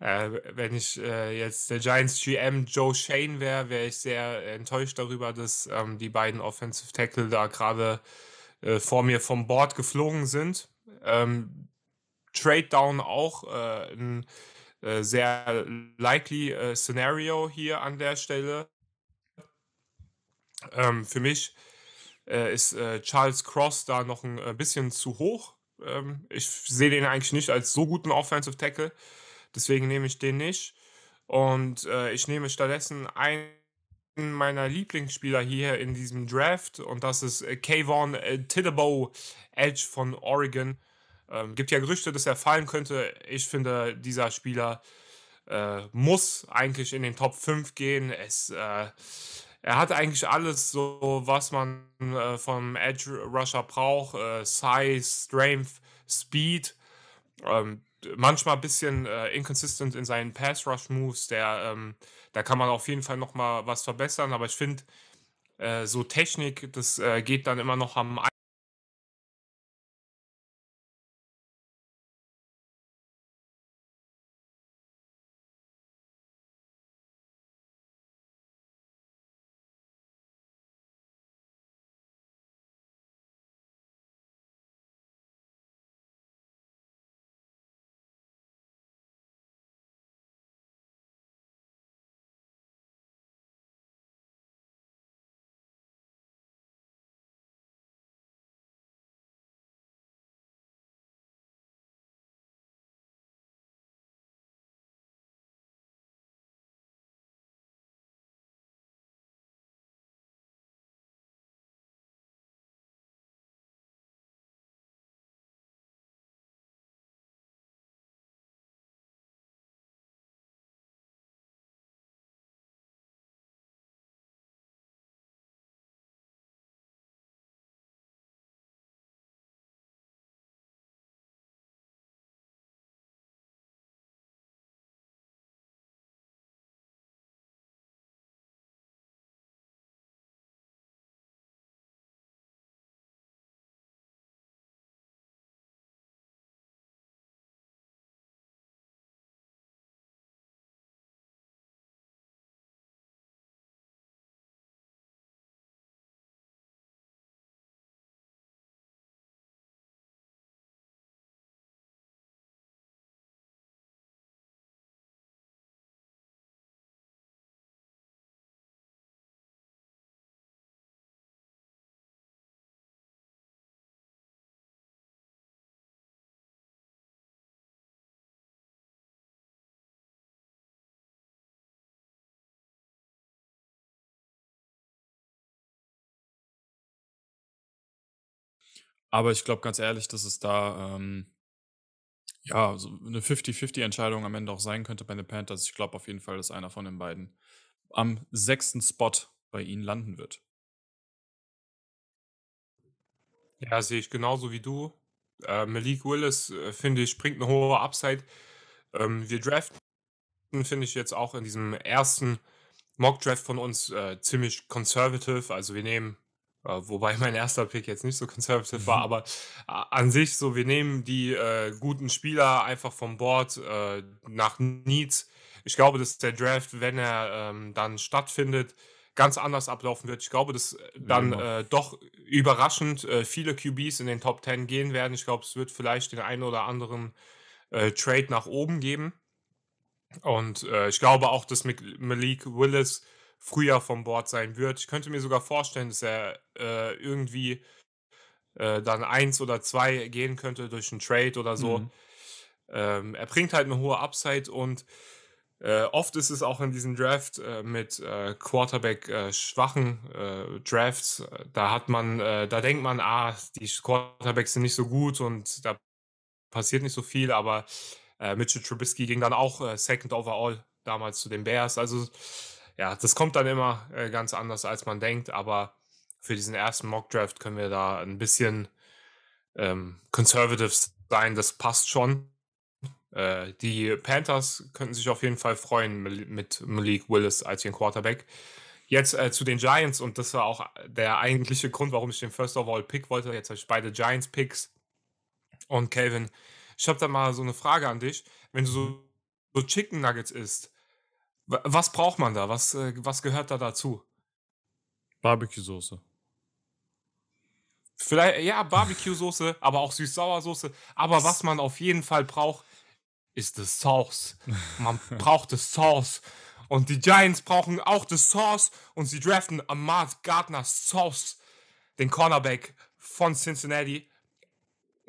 äh, wenn ich äh, jetzt der Giants GM Joe Shane wäre, wäre ich sehr enttäuscht darüber, dass ähm, die beiden Offensive Tackle da gerade äh, vor mir vom Board geflogen sind. Ähm, Trade Down auch äh, ein äh, sehr likely äh, Szenario hier an der Stelle. Ähm, für mich ist Charles Cross da noch ein bisschen zu hoch. Ähm, ich sehe den eigentlich nicht als so guten Offensive Tackle. Deswegen nehme ich den nicht. Und äh, ich nehme stattdessen einen meiner Lieblingsspieler hier in diesem Draft. Und das ist äh, Kayvon äh, Edge von Oregon. Ähm, gibt ja Gerüchte, dass er fallen könnte. Ich finde, dieser Spieler äh, muss eigentlich in den Top 5 gehen. Es, äh, er hat eigentlich alles, so was man äh, vom Edge Rusher braucht: äh, Size, Strength, Speed. Ähm, manchmal ein bisschen äh, inconsistent in seinen Pass Rush Moves. Der, ähm, da kann man auf jeden Fall noch mal was verbessern. Aber ich finde, äh, so Technik, das äh, geht dann immer noch am Aber ich glaube ganz ehrlich, dass es da, ähm, ja, so 'ne 50-50 Entscheidung am Ende auch sein könnte bei den Panthers. Ich glaube auf jeden Fall, dass einer von den beiden am sechsten Spot bei ihnen landen wird. Ja, sehe ich genauso wie du. Äh, Malik Willis, äh, finde ich, bringt 'ne hohe Upside. Ähm, wir draften, finde ich, jetzt auch in diesem ersten Mock-Draft von uns, äh, ziemlich conservative. Also, wir nehmen wobei mein erster Pick jetzt nicht so conservative war, aber a an sich so, wir nehmen die, äh, guten Spieler einfach vom Board, äh, nach Needs. Ich glaube, dass der Draft, wenn er, ähm, dann stattfindet, ganz anders ablaufen wird. Ich glaube, dass Wie dann, immer. äh, doch überraschend, äh, viele QBs in den Top 10 gehen werden. Ich glaube, es wird vielleicht den einen oder anderen, äh, Trade nach oben geben. Und, äh, ich glaube auch, dass Malik Willis früher vom Board sein wird. Ich könnte mir sogar vorstellen, dass er, äh, irgendwie, äh, dann 1 oder 2 gehen könnte durch 'n Trade oder so. Mhm. Ähm, er bringt halt 'ne hohe Upside und, äh, oft ist es auch in diesem Draft, äh, mit, äh, Quarterback, äh, schwachen, äh, Drafts. Äh, da hat man da denkt man: „Ah, die Quarterbacks sind nicht so gut und da passiert nicht so viel“, aber, Mitchell Trubisky ging dann auch, Second overall damals zu den Bears. Also, ja, das kommt dann immer, äh, ganz anders, als man denkt, aber für diesen ersten Mock-Draft können wir da 'n bisschen, ähm, conservative sein. Das passt schon. Äh, die Panthers könnten sich auf jeden Fall freuen mit Malik Willis als ihren Quarterback. Jetzt, äh, zu den Giants und das war auch der eigentliche Grund, warum ich den First Overall Pick wollte. Jetzt habe ich beide Giants Picks und Calvin Ich habe da mal so eine Frage an dich. Wenn du so so Chicken Nuggets isst, was braucht man da? Was, äh was gehört da dazu? Barbecue-Soße. Viellei ja, Barbecue-Soße, aber auch Süß-Sauer-Soße. Aber was man auf jeden Fall braucht, ist die Sauce. Man braucht die Sauce. Und die Giants brauchen auch die Sauce und sie draften Ahmad Gardner Sauce, den Cornerback von Cincinnati.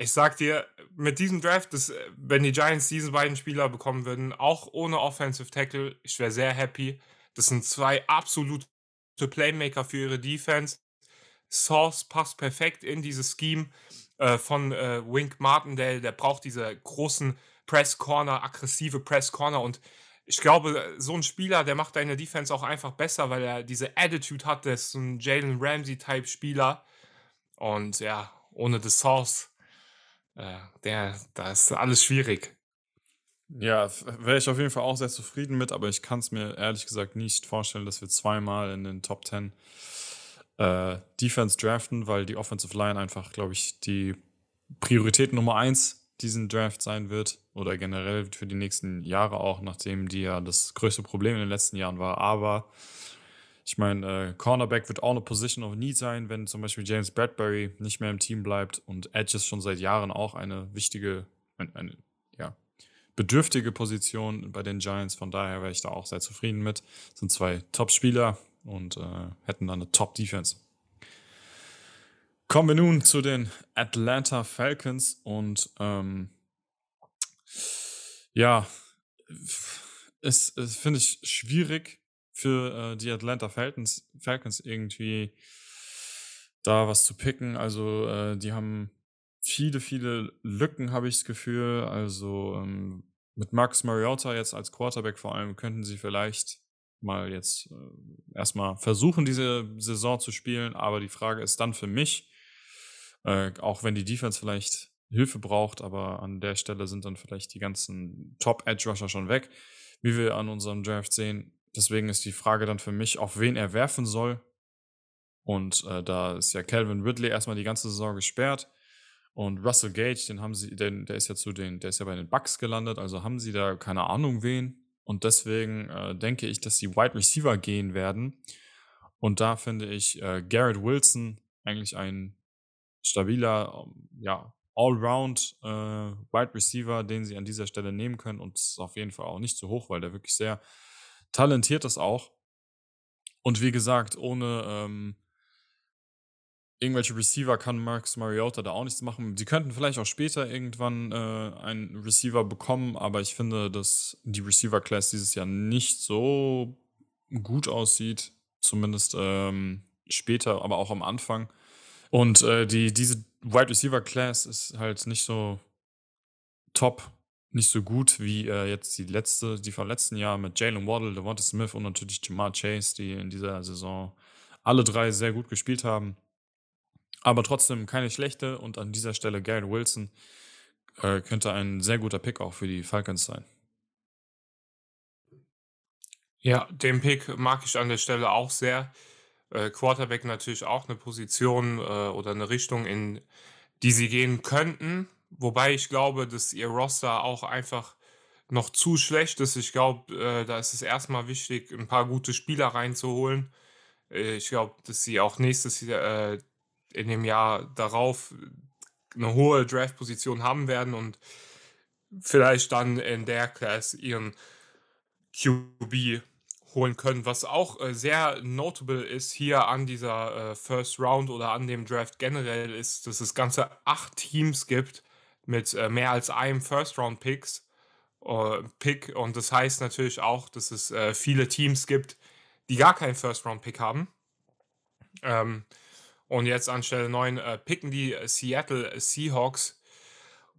Ich sag dir, mit diesem Draft, das, äh, wenn die Giants diese beiden Spieler bekommen würden, auch ohne Offensive Tackle, ich wäre sehr happy. Das sind zwei absolute Playmaker für ihre Defense. Sauce passt perfekt in dieses Scheme äh, von äh, Wink Martindale. Der braucht diese großen Press Corner, aggressive Press Corner. Und ich glaube, so ein Spieler, der macht deine Defense auch einfach besser, weil er diese Attitude hat. Der ist so ein Jalen Ramsey-Type Spieler. Und ja, ohne die Sauce, äh, der, da ist alles schwierig. Ja, wäre ich auf jeden Fall auch sehr zufrieden mit, aber ich kann es mir ehrlich gesagt nicht vorstellen, dass wir zweimal in den Top 10 äh, Defense draften, weil die Offensive Line einfach, glaube ich, die Priorität Nummer 1 diesen Draft sein wird oder generell für die nächsten Jahre auch, nachdem die ja das größte Problem in den letzten Jahren war. Aber ich meine, äh, Cornerback wird auch eine Position of Need sein, wenn zum Beispiel James Bradbury nicht mehr im Team bleibt und Edge ist schon seit Jahren auch eine wichtige, eine, eine ja, bedürftige Position bei den Giants. Von daher wäre ich da auch sehr zufrieden mit. Das sind zwei Top-Spieler und äh, hätten dann eine Top-Defense. Kommen wir nun zu den Atlanta Falcons und ähm, ja, es, es finde ich schwierig für äh, die Atlanta Falcons, Falcons irgendwie da was zu picken. Also äh, die haben viele, viele Lücken, habe ich das Gefühl. Also ähm, mit Marcus Mariota jetzt als Quarterback vor allem könnten sie vielleicht mal jetzt äh, erstmal versuchen, diese Saison zu spielen. Aber die Frage ist dann für mich, äh, auch wenn die Defense vielleicht Hilfe braucht, aber an der Stelle sind dann vielleicht die ganzen Top-Edge-Rusher schon weg, wie wir an unserem Draft sehen. Deswegen ist die Frage dann für mich, auf wen er werfen soll. Und äh, da ist ja Calvin Ridley erstmal die ganze Saison gesperrt. Und Russell Gage, den haben sie, den, der ist ja zu den, der ist ja bei den Bucks gelandet, also haben sie da keine Ahnung wen. Und deswegen äh, denke ich, dass sie Wide Receiver gehen werden. Und da finde ich äh, Garrett Wilson eigentlich ein stabiler, ähm, ja, Allround äh, Wide Receiver, den sie an dieser Stelle nehmen können. Und ist auf jeden Fall auch nicht zu hoch, weil der wirklich sehr talentiert ist auch. Und wie gesagt, ohne ähm, irgendwelche Receiver kann Marcus Mariota da auch nichts machen. Sie könnten vielleicht auch später irgendwann äh, einen Receiver bekommen, aber ich finde, dass die Receiver-Class dieses Jahr nicht so gut aussieht. Zumindest ähm, später, aber auch am Anfang. Und äh, die, diese Wide Receiver Class ist halt nicht so top, nicht so gut wie äh, jetzt die letzte, die vom letzten Jahr mit Jalen Waddle, Devonta Smith und natürlich Jamar Chase, die in dieser Saison alle drei sehr gut gespielt haben. Aber trotzdem keine schlechte und an dieser Stelle Garrett Wilson äh, könnte ein sehr guter Pick auch für die Falcons sein. Ja, den Pick mag ich an der Stelle auch sehr. Äh, Quarterback natürlich auch eine Position äh, oder eine Richtung, in die sie gehen könnten. Wobei ich glaube, dass ihr Roster auch einfach noch zu schlecht ist. Ich glaube, äh, da ist es erstmal wichtig, ein paar gute Spieler reinzuholen. Äh, ich glaube, dass sie auch nächstes Jahr, äh, in dem Jahr darauf eine hohe Draft-Position haben werden und vielleicht dann in der Class ihren QB holen können. Was auch äh, sehr notable ist hier an dieser äh, First Round oder an dem Draft generell ist, dass es ganze acht Teams gibt mit äh, mehr als einem First Round Picks. äh, Pick und das heißt natürlich auch, dass es äh, viele Teams gibt, die gar keinen First Round Pick haben. Ähm, und jetzt an Stelle 9 äh, picken die Seattle Seahawks.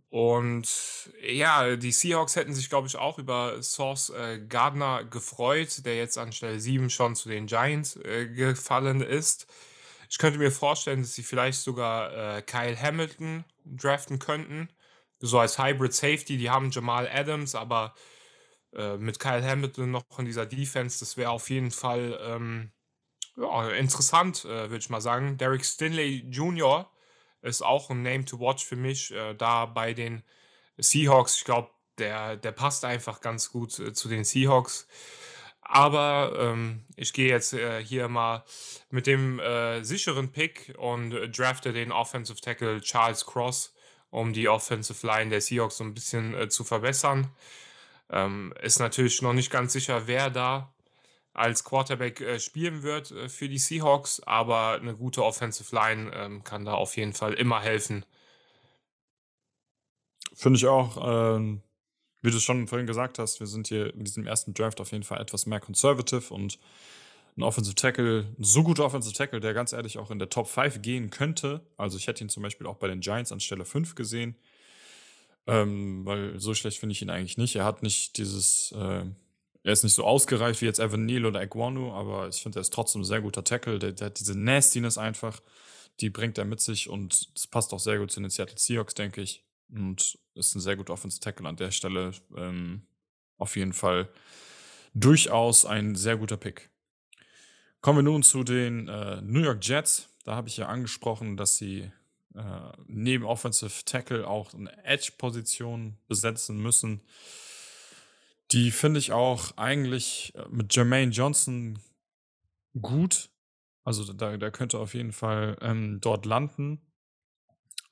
Und ja, die Seahawks hätten sich, glaube ich, auch über Source äh, Gardner gefreut, der jetzt an Stelle 7 schon zu den Giants äh, gefallen ist. Ich könnte mir vorstellen, dass sie vielleicht sogar äh, Kyle Hamilton draften könnten. So als Hybrid Safety. Die haben Jamal Adams, aber äh, mit Kyle Hamilton noch in dieser Defense, das wäre auf jeden Fall ähm, ja, interessant, äh, würde ich mal sagen. Derek Stinley Jr. ist auch ein Name to watch für mich, äh, da bei den Seahawks. Ich glaube, der, der passt einfach ganz gut äh, zu den Seahawks. Aber ähm, ich gehe jetzt äh, hier mal mit dem äh, sicheren Pick und äh, drafte den Offensive Tackle Charles Cross, um die Offensive Line der Seahawks so ein bisschen äh, zu verbessern. Ähm, ist natürlich noch nicht ganz sicher, wer da als Quarterback äh, spielen wird äh, für die Seahawks, aber eine gute Offensive Line ähm, kann da auf jeden Fall immer helfen. Finde ich auch. Ähm, wie du schon vorhin gesagt hast, wir sind hier in diesem ersten Draft auf jeden Fall etwas mehr conservative und ein Offensive Tackle, ein so guter Offensive Tackle, der ganz ehrlich auch in der Top 5 gehen könnte. Also ich hätte ihn zum Beispiel auch bei den Giants an Stelle 5 gesehen. Ähm, weil so schlecht finde ich ihn eigentlich nicht. Er hat nicht dieses, äh, er ist nicht so ausgereift wie jetzt Evan Neal oder Iguanu, aber ich finde, er ist trotzdem ein sehr guter Tackle. Der, der, hat diese Nastiness einfach, die bringt er mit sich und es passt auch sehr gut zu den Seattle Seahawks, denke ich. Und ist ein sehr guter Offensive Tackle an der Stelle. Ähm, auf jeden Fall durchaus ein sehr guter Pick. Kommen wir nun zu den äh, New York Jets. Da habe ich ja angesprochen, dass sie äh, neben Offensive Tackle auch eine Edge-Position besetzen müssen. Die finde ich auch eigentlich äh, mit Jermaine Johnson gut. Also da, der könnte auf jeden Fall ähm, dort landen.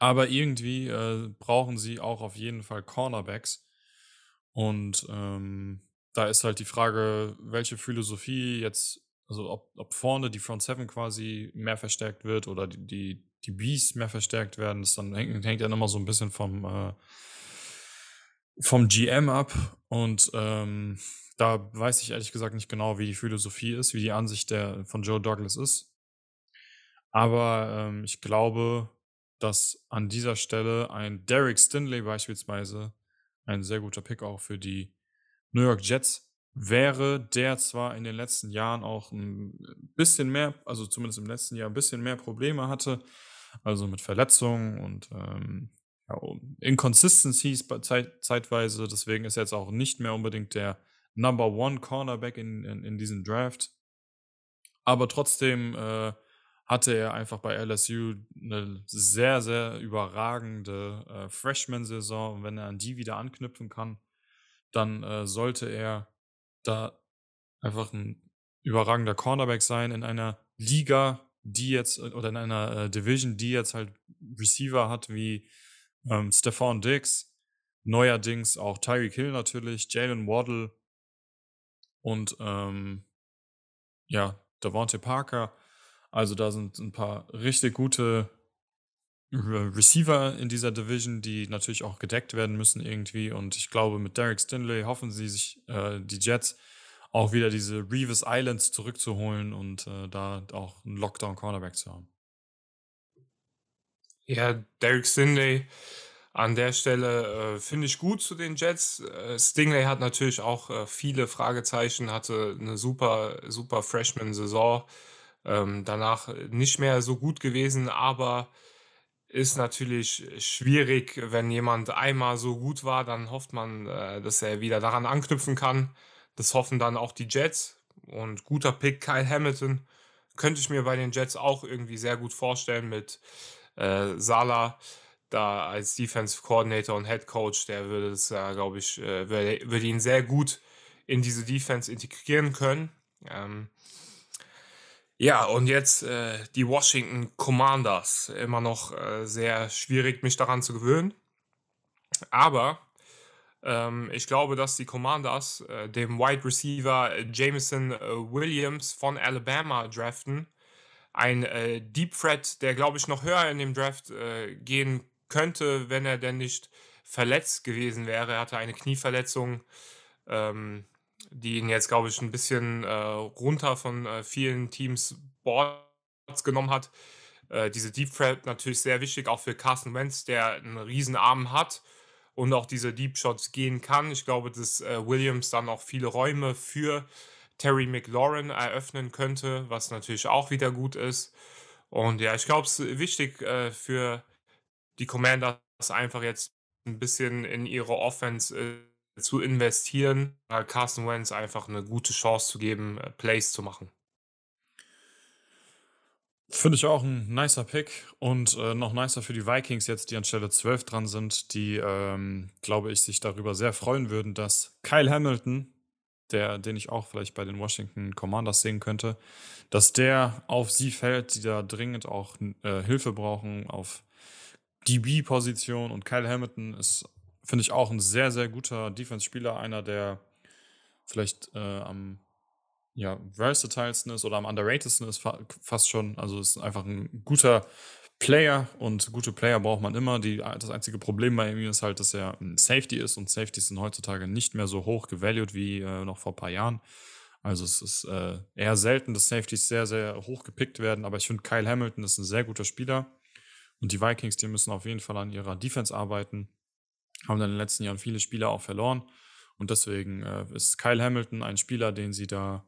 Aber irgendwie äh, brauchen sie auch auf jeden Fall Cornerbacks. Und ähm, da ist halt die Frage, welche Philosophie jetzt, also ob, ob vorne die Front Seven quasi mehr verstärkt wird oder die, die, die Bs mehr verstärkt werden. Das dann hängt, hängt ja nochmal so ein bisschen vom, äh, vom GM ab. Und ähm, da weiß ich ehrlich gesagt nicht genau, wie die Philosophie ist, wie die Ansicht der, von Joe Douglas ist. Aber ähm, ich glaube, dass an dieser Stelle ein Derek Stinley beispielsweise ein sehr guter Pick auch für die New York Jets wäre, der zwar in den letzten Jahren auch ein bisschen mehr, also zumindest im letzten Jahr ein bisschen mehr Probleme hatte, also mit Verletzungen und ähm, ja, Inconsistencies zeit, zeitweise, deswegen ist er jetzt auch nicht mehr unbedingt der Number One Cornerback in, in, in diesem Draft. Aber trotzdem äh, hatte er einfach bei LSU eine sehr, sehr überragende äh, Freshman-Saison. Und wenn er an die wieder anknüpfen kann, dann äh, sollte er da einfach ein überragender Cornerback sein in einer Liga, die jetzt, äh, oder in einer äh, Division, die jetzt halt Receiver hat wie ähm, Stephon Diggs, neuerdings auch Tyreek Hill natürlich, Jalen Waddle und ähm, ja, Devontae Parker. Also da sind ein paar richtig gute Receiver in dieser Division, die natürlich auch gedeckt werden müssen irgendwie. Und ich glaube, mit Derek Stinley hoffen sie sich, äh, die Jets, auch wieder diese Revis Islands zurückzuholen und äh, da auch einen Lockdown-Cornerback zu haben. Ja, Derek Stinley an der Stelle äh, finde ich gut zu den Jets. Äh, Stingley hat natürlich auch äh, viele Fragezeichen, hatte eine super, super Freshman-Saison. Ähm, danach nicht mehr so gut gewesen, aber ist natürlich schwierig, wenn jemand einmal so gut war, dann hofft man, äh, dass er wieder daran anknüpfen kann. Das hoffen dann auch die Jets. Und guter Pick, Kyle Hamilton, könnte ich mir bei den Jets auch irgendwie sehr gut vorstellen mit äh, Salah da als Defensive Coordinator und Head Coach. Der würde es, ja, glaube ich, äh, würde, würde ihn sehr gut in diese Defense integrieren können. Ähm, ja, und jetzt äh, die Washington Commanders. Immer noch äh, sehr schwierig, mich daran zu gewöhnen. Aber ähm, ich glaube, dass die Commanders äh, dem Wide Receiver Jameson äh, Williams von Alabama draften. Ein äh, Deep Threat, der, glaube ich, noch höher in dem Draft äh, gehen könnte, wenn er denn nicht verletzt gewesen wäre. Er hatte eine Knieverletzung. Ähm, die ihn jetzt, glaube ich, ein bisschen äh, runter von äh, vielen Teams Boards genommen hat. Äh, diese Deep Threat natürlich sehr wichtig, auch für Carson Wentz, der einen riesen Arm hat und auch diese Deep Shots gehen kann. Ich glaube, dass äh, Williams dann auch viele Räume für Terry McLaurin eröffnen könnte, was natürlich auch wieder gut ist. Und ja, ich glaube, es ist wichtig äh, für die Commanders einfach jetzt ein bisschen in ihre Offense äh, zu investieren, halt Carson Wentz einfach eine gute Chance zu geben, äh, Plays zu machen. Finde ich auch ein nicer Pick und, äh, noch nicer für die Vikings jetzt, die an Stelle 12 dran sind, die, ähm, glaube ich, sich darüber sehr freuen würden, dass Kyle Hamilton, der den ich auch vielleicht bei den Washington Commanders sehen könnte, dass der auf sie fällt, die da dringend auch, äh, Hilfe brauchen auf DB-Position und Kyle Hamilton ist, finde ich, auch ein sehr, sehr guter Defense-Spieler, einer, der vielleicht, äh, am ja, versatilsten ist oder am underratedsten ist fast schon. Also ist einfach ein guter Player und gute Player braucht man immer. Die, das einzige Problem bei ihm ist halt, dass er ein Safety ist und Safeties sind heutzutage nicht mehr so hoch gevalued wie äh, noch vor ein paar Jahren. Also es ist äh, eher selten, dass Safeties sehr, sehr hoch gepickt werden, aber ich finde Kyle Hamilton ist ein sehr guter Spieler und die Vikings, die müssen auf jeden Fall an ihrer Defense arbeiten. Haben in den letzten Jahren viele Spieler auch verloren und deswegen äh, ist Kyle Hamilton ein Spieler, den sie da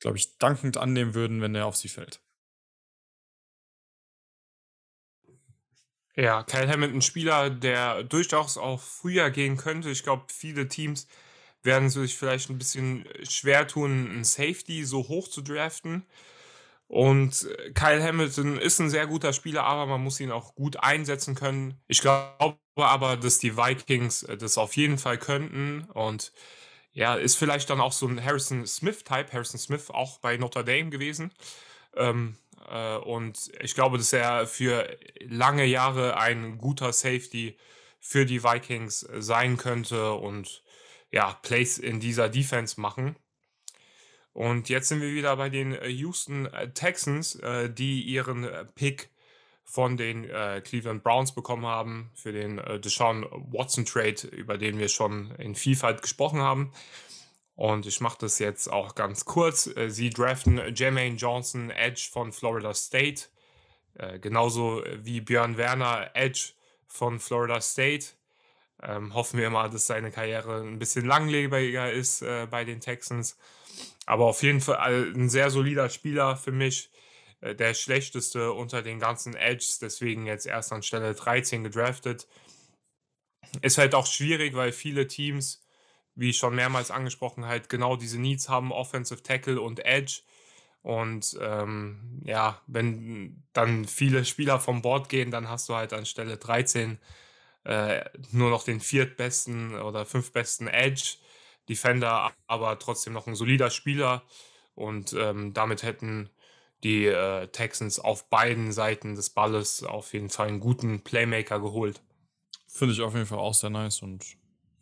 glaube ich, dankend annehmen würden, wenn er auf sie fällt. Ja, Kyle Hamilton, Spieler, der durchaus auch früher gehen könnte. Ich glaube, viele Teams werden sich vielleicht ein bisschen schwer tun, einen Safety so hoch zu draften. Und Kyle Hamilton ist ein sehr guter Spieler, aber man muss ihn auch gut einsetzen können. Ich glaube aber, dass die Vikings das auf jeden Fall könnten. Und ja, ist vielleicht dann auch so ein Harrison Smith-Type. Harrison Smith auch bei Notre Dame gewesen. Ähm, äh, und ich glaube, dass er für lange Jahre ein guter Safety für die Vikings sein könnte und ja, Plays in dieser Defense machen. Und jetzt sind wir wieder bei den Houston Texans, äh, die ihren Pick von den äh, Cleveland Browns bekommen haben für den äh, Deshaun Watson Trade, über den wir schon in Vielfalt gesprochen haben. Und ich mache das jetzt auch ganz kurz. Äh, sie draften Jermaine Johnson, Edge von Florida State, äh, genauso wie Björn Werner, Edge von Florida State. Ähm, hoffen wir mal, dass seine Karriere ein bisschen langlebiger ist äh, bei den Texans. Aber auf jeden Fall ein sehr solider Spieler für mich äh, der schlechteste unter den ganzen Edges, deswegen jetzt erst an Stelle 13 gedraftet. Ist halt auch schwierig, weil viele Teams, wie schon mehrmals angesprochen, halt genau diese Needs haben, Offensive Tackle und Edge. Und ähm, ja, wenn dann viele Spieler vom Board gehen, dann hast du halt an Stelle 13 äh, nur noch den viertbesten oder fünftbesten Edge Defender, aber trotzdem noch ein solider Spieler. Und ähm, damit hätten die äh, Texans auf beiden Seiten des Balles auf jeden Fall einen guten Playmaker geholt. Finde ich auf jeden Fall auch sehr nice und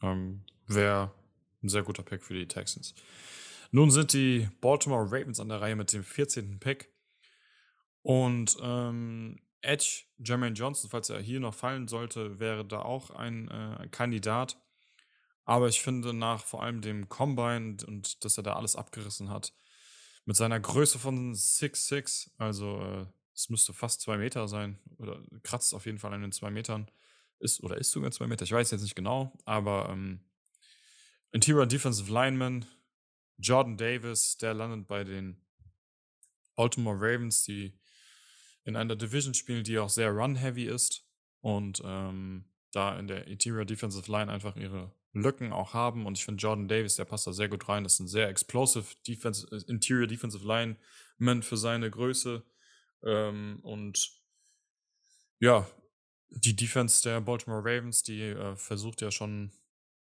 ähm, wäre ein sehr guter Pick für die Texans. Nun sind die Baltimore Ravens an der Reihe mit dem 14. Pick. Und ähm, Edge, Jermaine Johnson, falls er hier noch fallen sollte, wäre da auch ein äh, Kandidat. Aber ich finde nach vor allem dem Combine und dass er da alles abgerissen hat, mit seiner Größe von 6'6, also äh, es müsste fast zwei Meter sein, oder kratzt auf jeden Fall an den zwei Metern. Ist oder ist sogar zwei Meter, ich weiß jetzt nicht genau, aber ähm, Interior Defensive Lineman Jordan Davis, der landet bei den Baltimore Ravens, die in einer Division spielen, die auch sehr run-heavy ist und ähm, da in der Interior Defensive Line einfach ihre Lücken auch haben. Und ich finde Jordan Davis, der passt da sehr gut rein. Das ist ein sehr explosive Defense, äh, Interior Defensive Lineman für seine Größe. Ähm, und ja, die Defense der Baltimore Ravens, die äh, versucht ja schon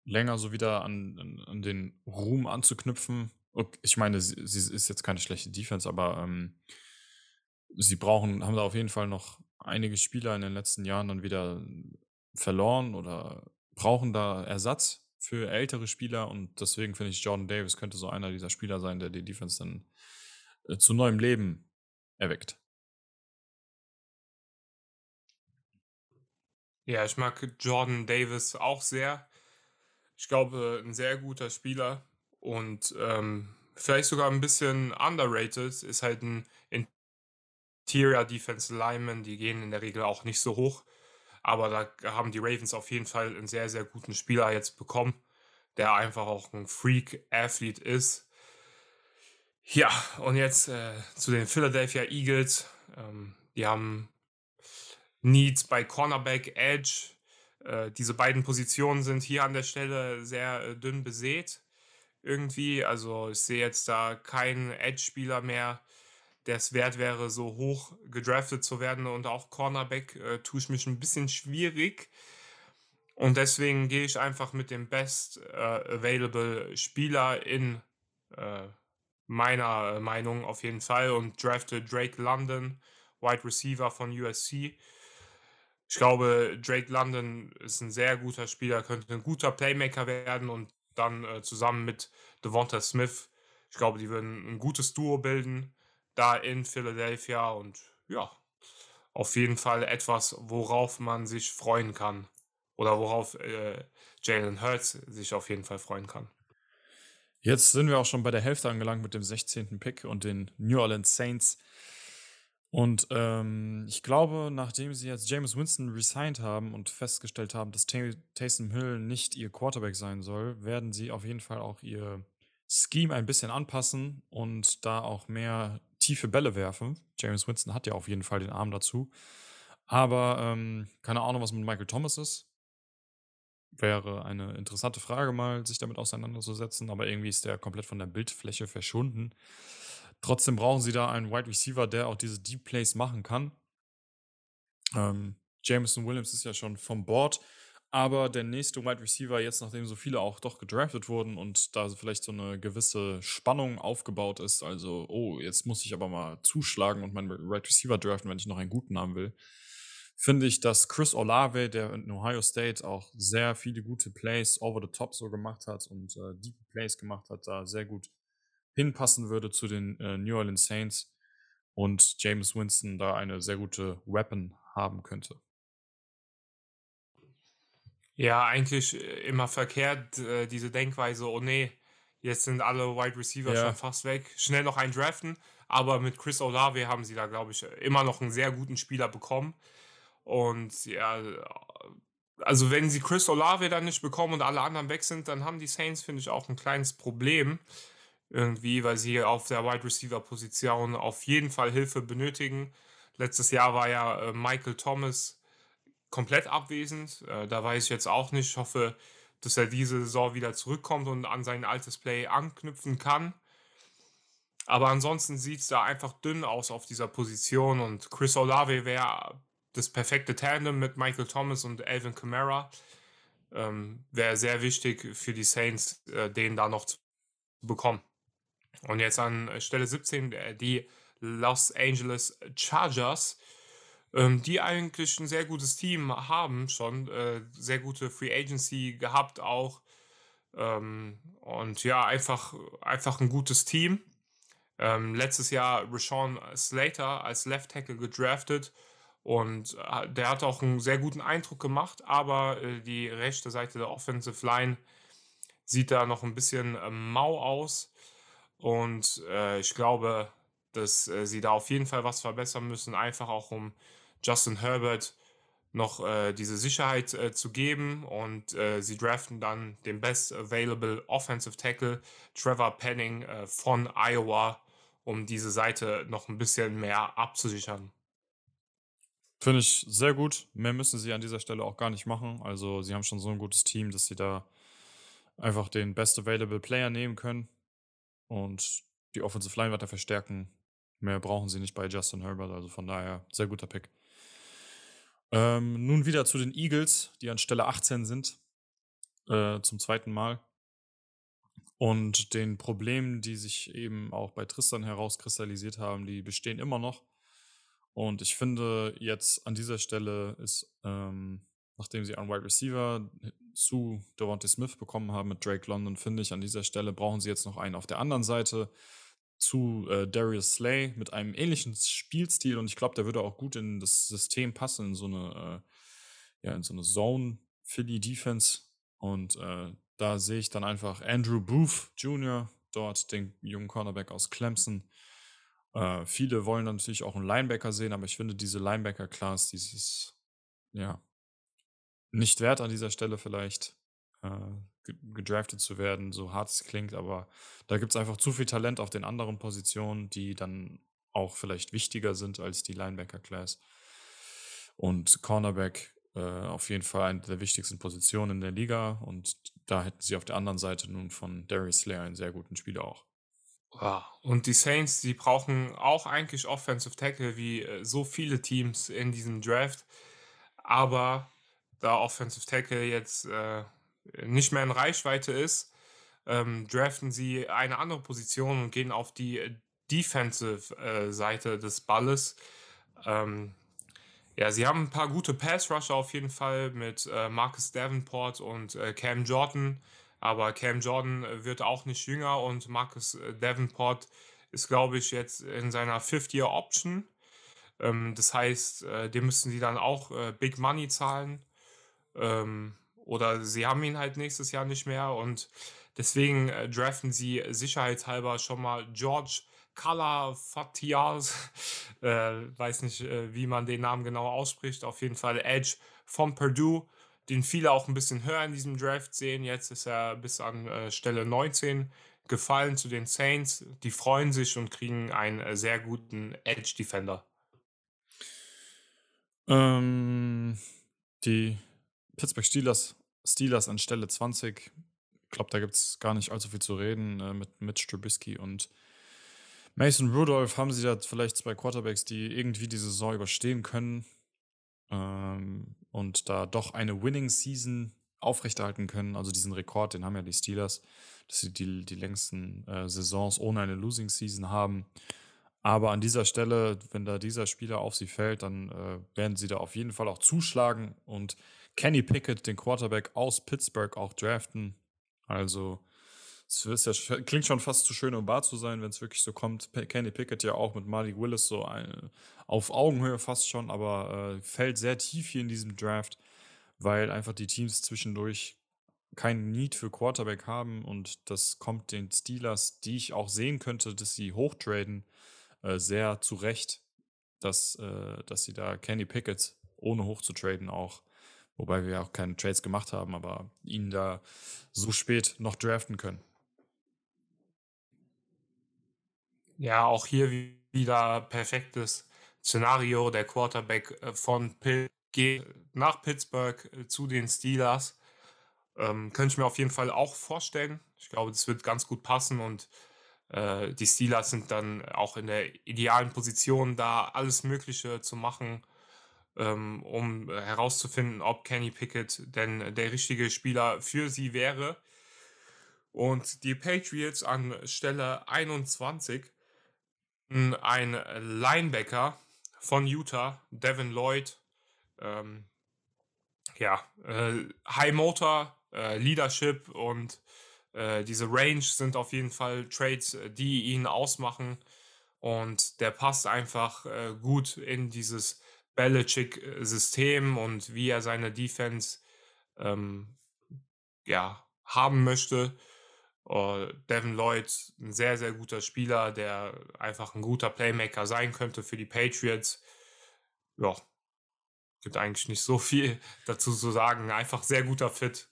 länger so wieder an, an, an den Ruhm anzuknüpfen. Okay, ich meine, sie, sie, ist jetzt keine schlechte Defense, aber ähm, sie brauchen, haben da auf jeden Fall noch einige Spieler in den letzten Jahren dann wieder verloren oder brauchen da Ersatz für ältere Spieler und deswegen finde ich, Jordan Davis könnte so einer dieser Spieler sein, der die Defense dann äh, zu neuem Leben erweckt. Ja, ich mag Jordan Davis auch sehr. Ich glaube, ein sehr guter Spieler und ähm, vielleicht sogar ein bisschen underrated. Ist halt ein Interior Defense Lineman, die gehen in der Regel auch nicht so hoch. Aber da haben die Ravens auf jeden Fall einen sehr, sehr guten Spieler jetzt bekommen, der einfach auch ein Freak-Athlete ist. Ja, und jetzt äh, zu den Philadelphia Eagles. Ähm, die haben Needs bei Cornerback, Edge. Äh, diese beiden Positionen sind hier an der Stelle sehr äh, dünn besät. Irgendwie. Also ich sehe jetzt da keinen Edge-Spieler mehr, der es wert wäre, so hoch gedraftet zu werden. Und auch Cornerback äh, tue ich mich ein bisschen schwierig. Und deswegen gehe ich einfach mit dem Best äh, Available Spieler in äh, meiner Meinung auf jeden Fall und drafte Drake London, Wide Receiver von USC. Ich glaube, Drake London ist ein sehr guter Spieler, könnte ein guter Playmaker werden und dann äh, zusammen mit Devonta Smith, ich glaube, die würden ein gutes Duo bilden da in Philadelphia und ja, auf jeden Fall etwas, worauf man sich freuen kann oder worauf äh, Jalen Hurts sich auf jeden Fall freuen kann. Jetzt sind wir auch schon bei der Hälfte angelangt mit dem 16. Pick und den New Orleans Saints. Und ähm, ich glaube, nachdem sie jetzt James Winston resigned haben und festgestellt haben, dass Taysom Hill nicht ihr Quarterback sein soll, werden sie auf jeden Fall auch ihr Scheme ein bisschen anpassen und da auch mehr tiefe Bälle werfen. James Winston hat ja auf jeden Fall den Arm dazu. Aber ähm, keine Ahnung, was mit Michael Thomas ist. Wäre eine interessante Frage, mal sich damit auseinanderzusetzen. Aber irgendwie ist der komplett von der Bildfläche verschwunden. Trotzdem brauchen sie da einen Wide Receiver, der auch diese Deep Plays machen kann. Ähm, Jameson Williams ist ja schon vom Board. Aber der nächste Wide Receiver, jetzt nachdem so viele auch doch gedraftet wurden und da vielleicht so eine gewisse Spannung aufgebaut ist, also, oh, jetzt muss ich aber mal zuschlagen und meinen Wide Receiver draften, wenn ich noch einen guten haben will, finde ich, dass Chris Olave, der in Ohio State auch sehr viele gute Plays over the top so gemacht hat und äh, Deep Plays gemacht hat, da sehr gut hinpassen würde zu den äh, New Orleans Saints und James Winston da eine sehr gute Weapon haben könnte. Ja, eigentlich äh, immer verkehrt, äh, diese Denkweise, oh nee, jetzt sind alle Wide Receiver ja. schon fast weg. Schnell noch einen draften. Aber mit Chris Olave haben sie da, glaube ich, immer noch einen sehr guten Spieler bekommen. Und ja, also wenn sie Chris Olave dann nicht bekommen und alle anderen weg sind, dann haben die Saints, finde ich, auch ein kleines Problem. Irgendwie, weil sie auf der Wide Receiver Position auf jeden Fall Hilfe benötigen. Letztes Jahr war ja äh, Michael Thomas komplett abwesend. Äh, da weiß ich jetzt auch nicht. Ich hoffe, dass er diese Saison wieder zurückkommt und an sein altes Play anknüpfen kann. Aber ansonsten sieht es da einfach dünn aus auf dieser Position und Chris Olave wäre das perfekte Tandem mit Michael Thomas und Alvin Kamara. Ähm, wäre sehr wichtig für die Saints, äh, den da noch zu bekommen. Und jetzt an Stelle 17 äh, die Los Angeles Chargers die eigentlich ein sehr gutes Team haben schon, äh, sehr gute Free Agency gehabt auch. Ähm, und ja, einfach, einfach ein gutes Team. Ähm, letztes Jahr Rashawn Slater als Left Tackle gedraftet und äh, der hat auch einen sehr guten Eindruck gemacht, aber äh, die rechte Seite der Offensive Line sieht da noch ein bisschen äh, mau aus und äh, ich glaube, dass sie da auf jeden Fall was verbessern müssen, einfach auch um Justin Herbert noch äh, diese Sicherheit äh, zu geben und äh, sie draften dann den Best Available Offensive Tackle Trevor Penning äh, von Iowa, um diese Seite noch ein bisschen mehr abzusichern. Finde ich sehr gut. Mehr müssen sie an dieser Stelle auch gar nicht machen. Also sie haben schon so ein gutes Team, dass sie da einfach den Best Available Player nehmen können und die Offensive Line weiter verstärken. Mehr brauchen sie nicht bei Justin Herbert. Also von daher sehr guter Pick. Ähm, nun wieder zu den Eagles, die an Stelle 18 sind. Äh, zum zweiten Mal. Und den Problemen, die sich eben auch bei Tristan herauskristallisiert haben, die bestehen immer noch. Und ich finde, jetzt an dieser Stelle ist, ähm, nachdem sie einen Wide Receiver zu Devontae Smith bekommen haben mit Drake London, finde ich, an dieser Stelle brauchen sie jetzt noch einen auf der anderen Seite, zu äh, Darius Slay mit einem ähnlichen Spielstil und ich glaube, der würde auch gut in das System passen, in so eine, äh, ja, in so eine Zone Philly Defense. Und äh, da sehe ich dann einfach Andrew Booth Jr., dort den jungen Cornerback aus Clemson. Äh, viele wollen natürlich auch einen Linebacker sehen, aber ich finde diese Linebacker-Class, dieses, ja, nicht wert an dieser Stelle vielleicht äh, gedraftet zu werden, so hart es klingt, aber da gibt es einfach zu viel Talent auf den anderen Positionen, die dann auch vielleicht wichtiger sind als die Linebacker-Class. Und Cornerback äh, auf jeden Fall eine der wichtigsten Positionen in der Liga und da hätten sie auf der anderen Seite nun von Darius Slayer einen sehr guten Spieler auch. Und die Saints, die brauchen auch eigentlich Offensive Tackle wie, äh, so viele Teams in diesem Draft. Aber da Offensive Tackle jetzt, äh, nicht mehr in Reichweite ist, ähm, draften sie eine andere Position und gehen auf die äh, Defensive, äh, Seite des Balles. Ähm, ja, sie haben ein paar gute Pass-Rusher auf jeden Fall mit, äh, Marcus Davenport und, äh, Cam Jordan. Aber Cam Jordan, äh, wird auch nicht jünger und Marcus, Davenport ist, glaube ich, jetzt in seiner Fifth-Year-Option. Ähm, das heißt, äh, dem müssen sie dann auch, Big Money zahlen. Ähm, oder sie haben ihn halt nächstes Jahr nicht mehr und deswegen, äh, draften sie sicherheitshalber schon mal George Calafatias, äh, weiß nicht, äh, wie man den Namen genau ausspricht. Auf jeden Fall Edge von Purdue, den viele auch ein bisschen höher in diesem Draft sehen. Jetzt ist er bis an äh, Stelle 19 gefallen zu den Saints. Die freuen sich und kriegen einen äh, sehr guten Edge Defender. Ähm, die Pittsburgh Steelers, Steelers an Stelle 20. Ich glaube, da gibt es gar nicht allzu viel zu reden äh, mit Mitch Trubisky und Mason Rudolph. Haben sie da vielleicht zwei Quarterbacks, die irgendwie die Saison überstehen können ähm, und da doch eine Winning Season aufrechterhalten können. Also diesen Rekord, den haben ja die Steelers, dass sie die, die längsten äh, Saisons ohne eine Losing Season haben. Aber an dieser Stelle, wenn da dieser Spieler auf sie fällt, dann äh, werden sie da auf jeden Fall auch zuschlagen und Kenny Pickett, den Quarterback aus Pittsburgh, auch draften. Also, es ja, klingt schon fast zu schön, um wahr zu sein, wenn es wirklich so kommt. Kenny Pickett ja auch mit Malik Willis so eine, auf Augenhöhe fast schon, aber äh, fällt sehr tief hier in diesem Draft, weil einfach die Teams zwischendurch keinen Need für Quarterback haben und das kommt den Steelers, die ich auch sehen könnte, dass sie hochtraden, äh, sehr zurecht, dass, äh, dass sie da Kenny Pickett ohne hochzutraden auch wobei wir auch keine Trades gemacht haben, aber ihn da so spät noch draften können. Ja, auch hier wieder perfektes Szenario. Der Quarterback äh, von Pitt geht nach Pittsburgh äh, zu den Steelers. Ähm, könnte ich mir auf jeden Fall auch vorstellen. Ich glaube, das wird ganz gut passen und äh, die Steelers sind dann auch in der idealen Position, da alles Mögliche zu machen ähm, um herauszufinden, ob Kenny Pickett denn der richtige Spieler für sie wäre. Und die Patriots an Stelle 21 ein Linebacker von Utah, Devin Lloyd. Ähm, ja, äh, High Motor, äh, Leadership und äh, diese Range sind auf jeden Fall Trades, die ihn ausmachen. Und der passt einfach äh, gut in dieses Belichick-System und wie er seine Defense ähm, ja, haben möchte. Uh, Devin Lloyd, ein sehr, sehr guter Spieler, der einfach ein guter Playmaker sein könnte für die Patriots. Ja, gibt eigentlich nicht so viel dazu zu sagen. Einfach sehr guter Fit.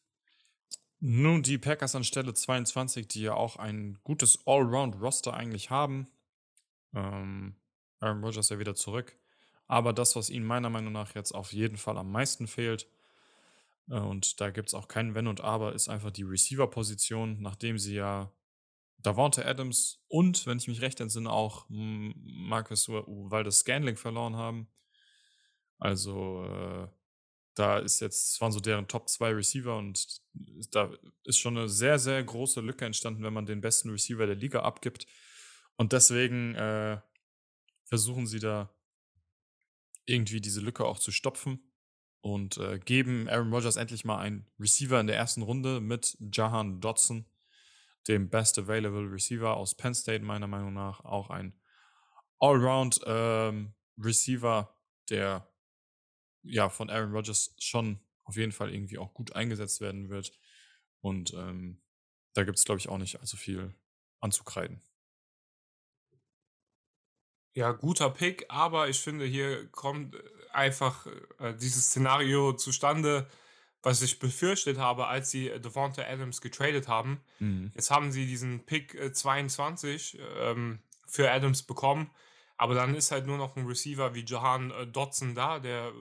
Nun, die Packers an Stelle 22, die ja auch ein gutes Allround-Roster eigentlich haben. Ähm, Aaron Rodgers ja wieder zurück. Aber das, was ihnen meiner Meinung nach jetzt auf jeden Fall am meisten fehlt, äh, und da gibt es auch kein Wenn und Aber, ist einfach die Receiver-Position, nachdem sie ja Davante Adams und, wenn ich mich recht entsinne, auch Marcus Waldes Scanling verloren haben. Also, äh, da ist jetzt, waren so deren Top 2 Receiver und da ist schon eine sehr, sehr große Lücke entstanden, wenn man den besten Receiver der Liga abgibt. Und deswegen äh, versuchen sie da irgendwie diese Lücke auch zu stopfen und äh, geben Aaron Rodgers endlich mal einen Receiver in der ersten Runde mit Jahan Dodson, dem Best Available Receiver aus Penn State, meiner Meinung nach. Auch ein Allround ähm, Receiver, der ja von Aaron Rodgers schon auf jeden Fall irgendwie auch gut eingesetzt werden wird. Und ähm, da gibt es, glaube ich, auch nicht allzu viel anzukreiden. Ja, guter Pick, aber ich finde, hier kommt äh, einfach äh, dieses Szenario zustande, was ich befürchtet habe, als sie Devonta Adams getradet haben. Mhm. Jetzt haben sie diesen Pick äh, 22 ähm, für Adams bekommen, aber dann ist halt nur noch ein Receiver wie Johan äh, Dotson da, der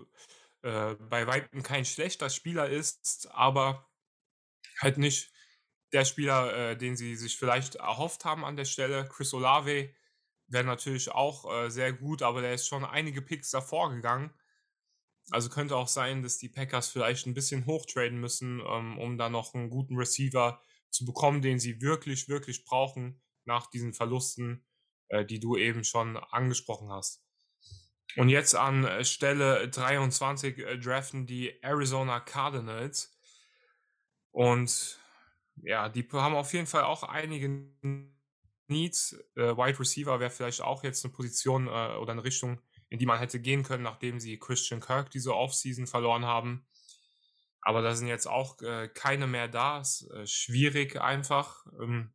äh, bei weitem kein schlechter Spieler ist, aber halt nicht der Spieler, äh, den sie sich vielleicht erhofft haben an der Stelle. Chris Olave wäre natürlich auch äh, sehr gut, aber der ist schon einige Picks davor gegangen. Also könnte auch sein, dass die Packers vielleicht ein bisschen hochtraden müssen, ähm, um da noch einen guten Receiver zu bekommen, den sie wirklich, wirklich brauchen nach diesen Verlusten, äh, die du eben schon angesprochen hast. Und jetzt an äh, Stelle 23 äh, draften die Arizona Cardinals. Und ja, die haben auf jeden Fall auch einige Needs. Äh, Wide Receiver wäre vielleicht auch jetzt eine Position äh, oder eine Richtung, in die man hätte gehen können, nachdem sie Christian Kirk diese Offseason verloren haben. Aber da sind jetzt auch äh, keine mehr da. Ist äh, schwierig einfach. Ähm,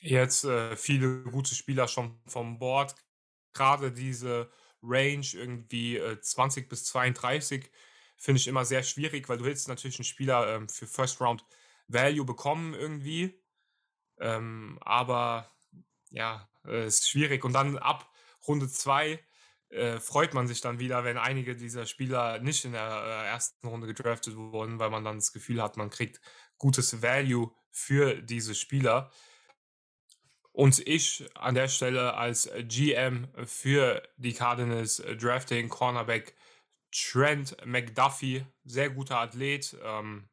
jetzt äh, viele gute Spieler schon vom Board. Gerade diese Range irgendwie äh, 20 bis 32 finde ich immer sehr schwierig, weil du willst natürlich einen Spieler ähm, für First Round Value bekommen irgendwie. Ähm, aber ja, äh, ist schwierig. Und dann ab Runde 2 äh, freut man sich dann wieder, wenn einige dieser Spieler nicht in der äh, ersten Runde gedraftet wurden, weil man dann das Gefühl hat, man kriegt gutes Value für diese Spieler. Und ich an der Stelle als GM für die Cardinals Drafting Cornerback Trent McDuffie, sehr guter Athlet. Ähm,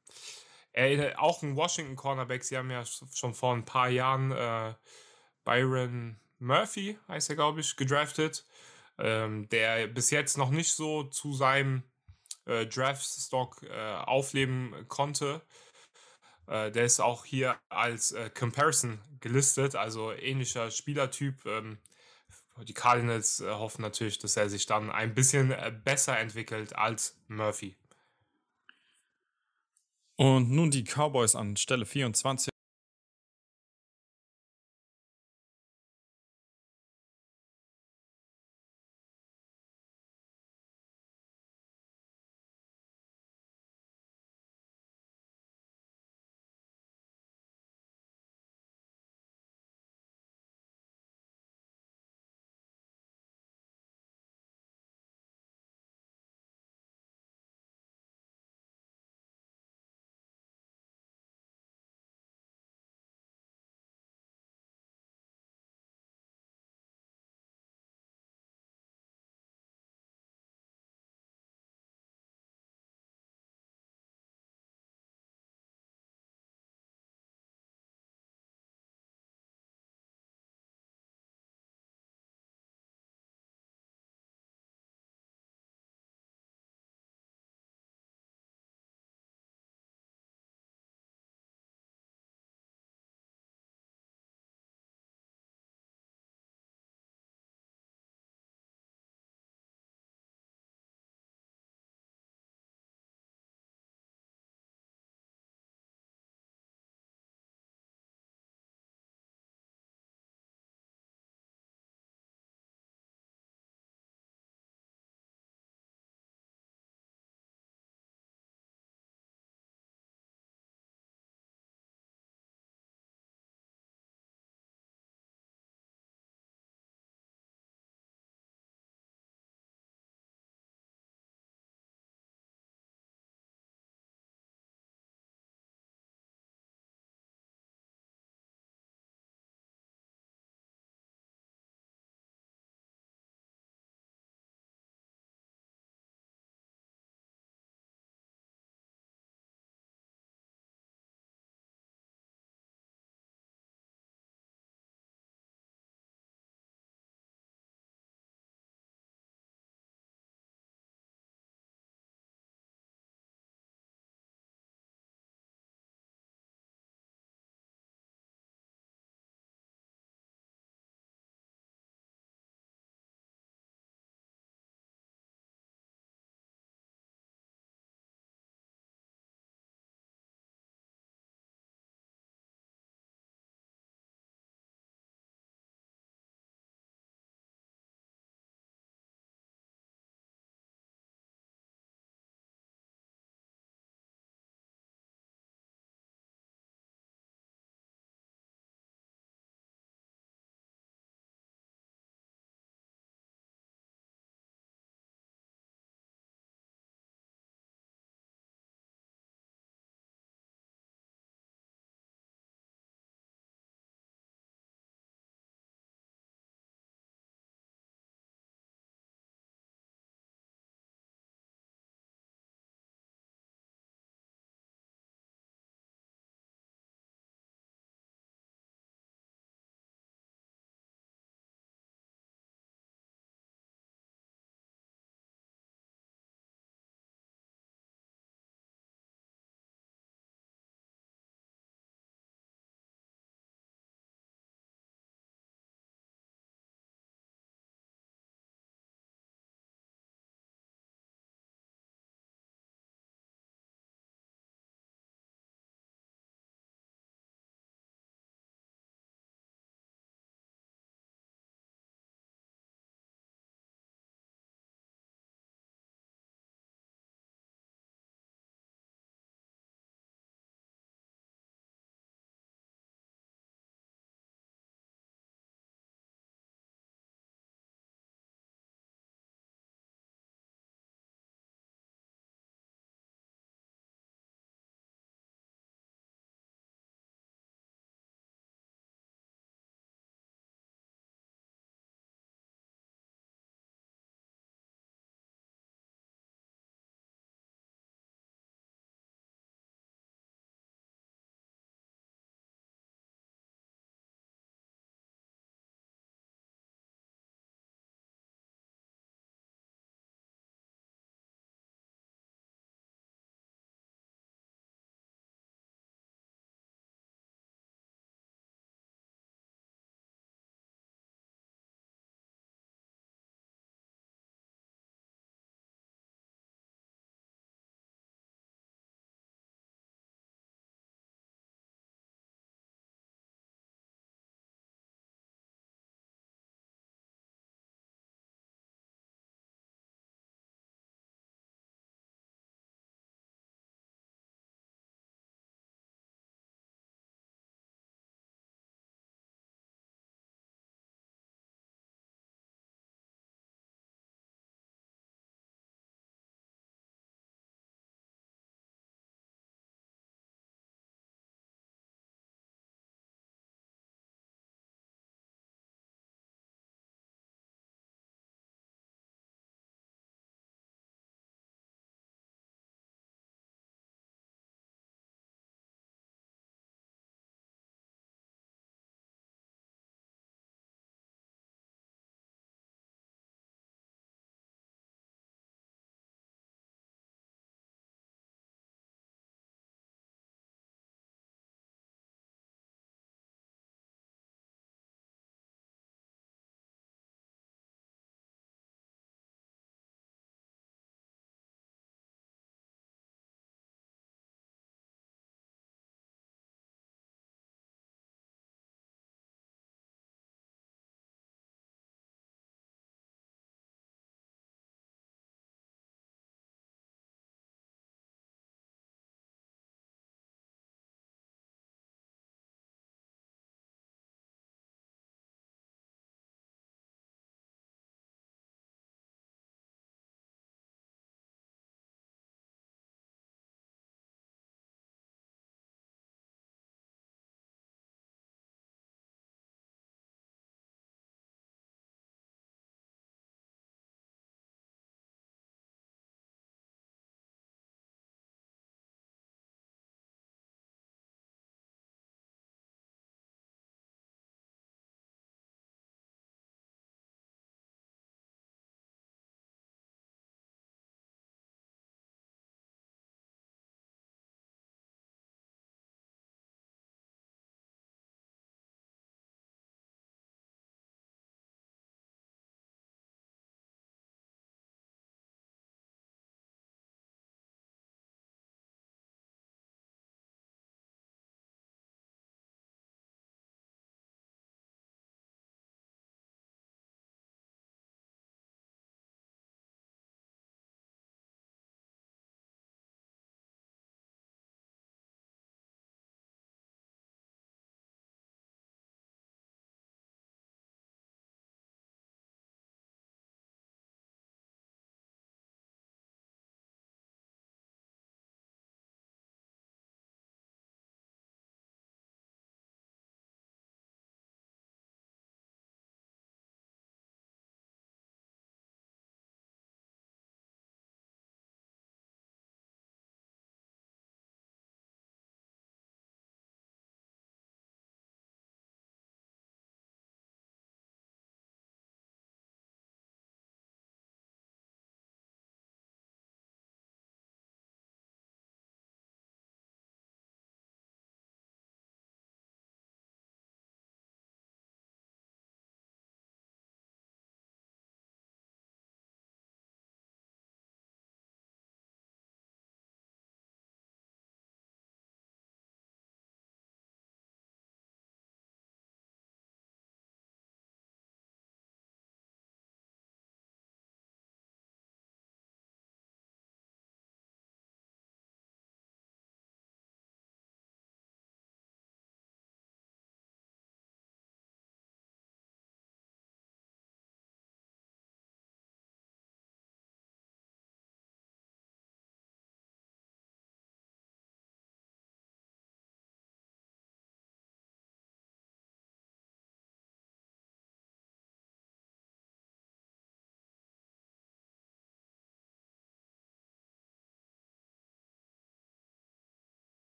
er, auch ein Washington Cornerback. Sie haben ja schon vor ein paar Jahren äh, Byron Murphy, heißt er, glaube ich, gedraftet. Ähm, der bis jetzt noch nicht so zu seinem äh, Draftstock äh, aufleben konnte. Äh, der ist auch hier als äh, Comparison gelistet, also ähnlicher Spielertyp. Ähm, die Cardinals äh, hoffen natürlich, dass er sich dann ein bisschen äh, besser entwickelt als Murphy. Und nun die Cowboys an Stelle 24.